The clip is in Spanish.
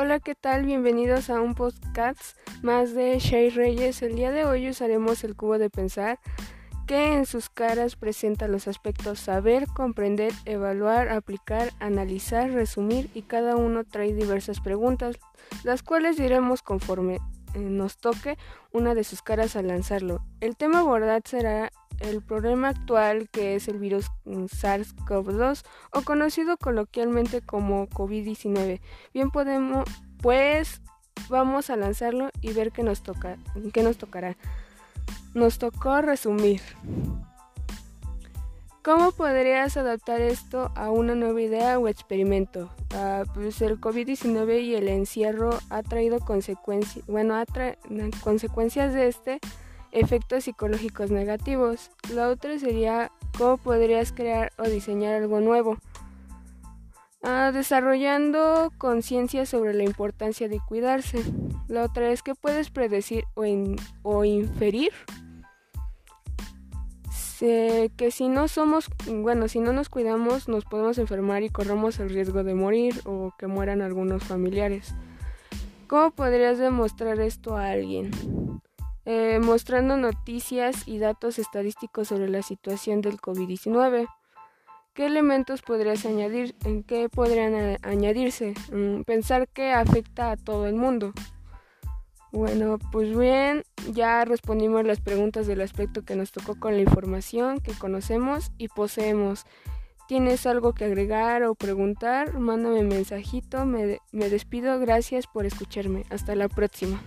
Hola, ¿qué tal? Bienvenidos a un podcast más de Shay Reyes. El día de hoy usaremos el cubo de pensar que en sus caras presenta los aspectos saber, comprender, evaluar, aplicar, analizar, resumir y cada uno trae diversas preguntas, las cuales diremos conforme eh, nos toque una de sus caras al lanzarlo. El tema abordado será el problema actual que es el virus mm, SARS-CoV-2 o conocido coloquialmente como COVID-19. Bien podemos, pues vamos a lanzarlo y ver qué nos toca, qué nos tocará. Nos tocó resumir. ¿Cómo podrías adaptar esto a una nueva idea o experimento? Ah, pues el COVID-19 y el encierro ha traído consecuencias, bueno, ha consecuencias de este efectos psicológicos negativos. La otra sería cómo podrías crear o diseñar algo nuevo. Ah, desarrollando conciencia sobre la importancia de cuidarse. La otra es que puedes predecir o, o inferir que si no somos, bueno, si no nos cuidamos nos podemos enfermar y corremos el riesgo de morir o que mueran algunos familiares. ¿Cómo podrías demostrar esto a alguien? Eh, mostrando noticias y datos estadísticos sobre la situación del COVID-19. ¿Qué elementos podrías añadir? ¿En qué podrían añadirse? Mm, pensar que afecta a todo el mundo. Bueno, pues bien, ya respondimos las preguntas del aspecto que nos tocó con la información que conocemos y poseemos. ¿Tienes algo que agregar o preguntar? Mándame mensajito. me despido. Gracias por escucharme. Hasta la próxima.